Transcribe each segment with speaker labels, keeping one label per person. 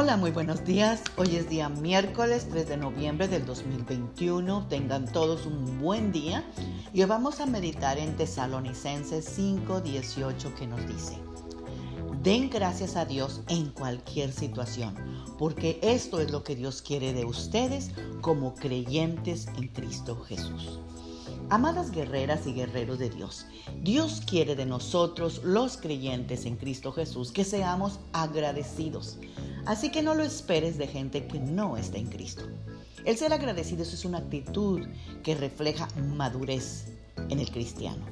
Speaker 1: Hola, muy buenos días. Hoy es día miércoles 3 de noviembre del 2021. Tengan todos un buen día. Y hoy vamos a meditar en Tesalonicenses 5:18 que nos dice, Den gracias a Dios en cualquier situación, porque esto es lo que Dios quiere de ustedes como creyentes en Cristo Jesús. Amadas guerreras y guerreros de Dios, Dios quiere de nosotros, los creyentes en Cristo Jesús, que seamos agradecidos. Así que no lo esperes de gente que no está en Cristo. El ser agradecido es una actitud que refleja madurez en el cristiano.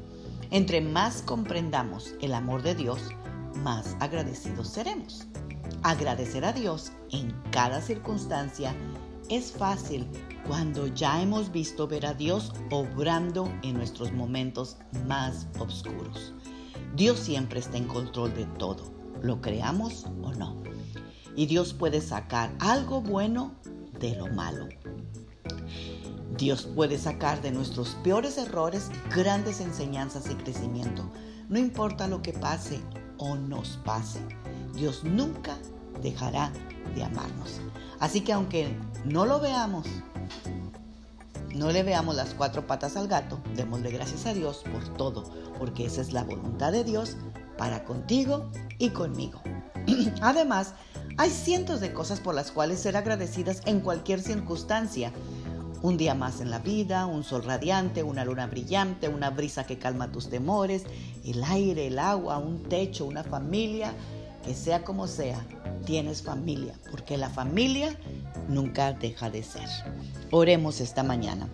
Speaker 1: Entre más comprendamos el amor de Dios, más agradecidos seremos. Agradecer a Dios en cada circunstancia es fácil cuando ya hemos visto ver a Dios obrando en nuestros momentos más oscuros. Dios siempre está en control de todo, lo creamos o no y Dios puede sacar algo bueno de lo malo. Dios puede sacar de nuestros peores errores grandes enseñanzas y crecimiento. No importa lo que pase o nos pase, Dios nunca dejará de amarnos. Así que aunque no lo veamos, no le veamos las cuatro patas al gato, démosle gracias a Dios por todo, porque esa es la voluntad de Dios para contigo y conmigo. Además, hay cientos de cosas por las cuales ser agradecidas en cualquier circunstancia. Un día más en la vida, un sol radiante, una luna brillante, una brisa que calma tus temores, el aire, el agua, un techo, una familia, que sea como sea, tienes familia, porque la familia nunca deja de ser. Oremos esta mañana.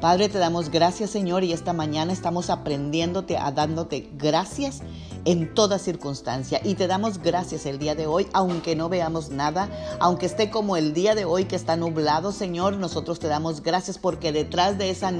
Speaker 1: Padre, te damos gracias, Señor, y esta mañana estamos aprendiéndote a dándote gracias en toda circunstancia. Y te damos gracias el día de hoy, aunque no veamos nada, aunque esté como el día de hoy que está nublado, Señor, nosotros te damos gracias porque detrás de esa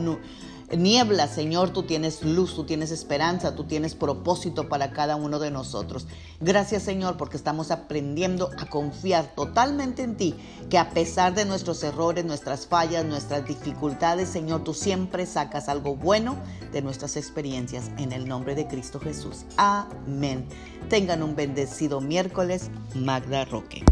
Speaker 1: niebla, Señor, tú tienes luz, tú tienes esperanza, tú tienes propósito para cada uno de nosotros. Gracias, Señor, porque estamos aprendiendo a confiar totalmente en ti, que a pesar de nuestros errores, nuestras fallas, nuestras dificultades, Señor, tú siempre sacas algo bueno de nuestras experiencias en el nombre de Cristo Jesús. Amén. Tengan un bendecido miércoles, Magda Roque.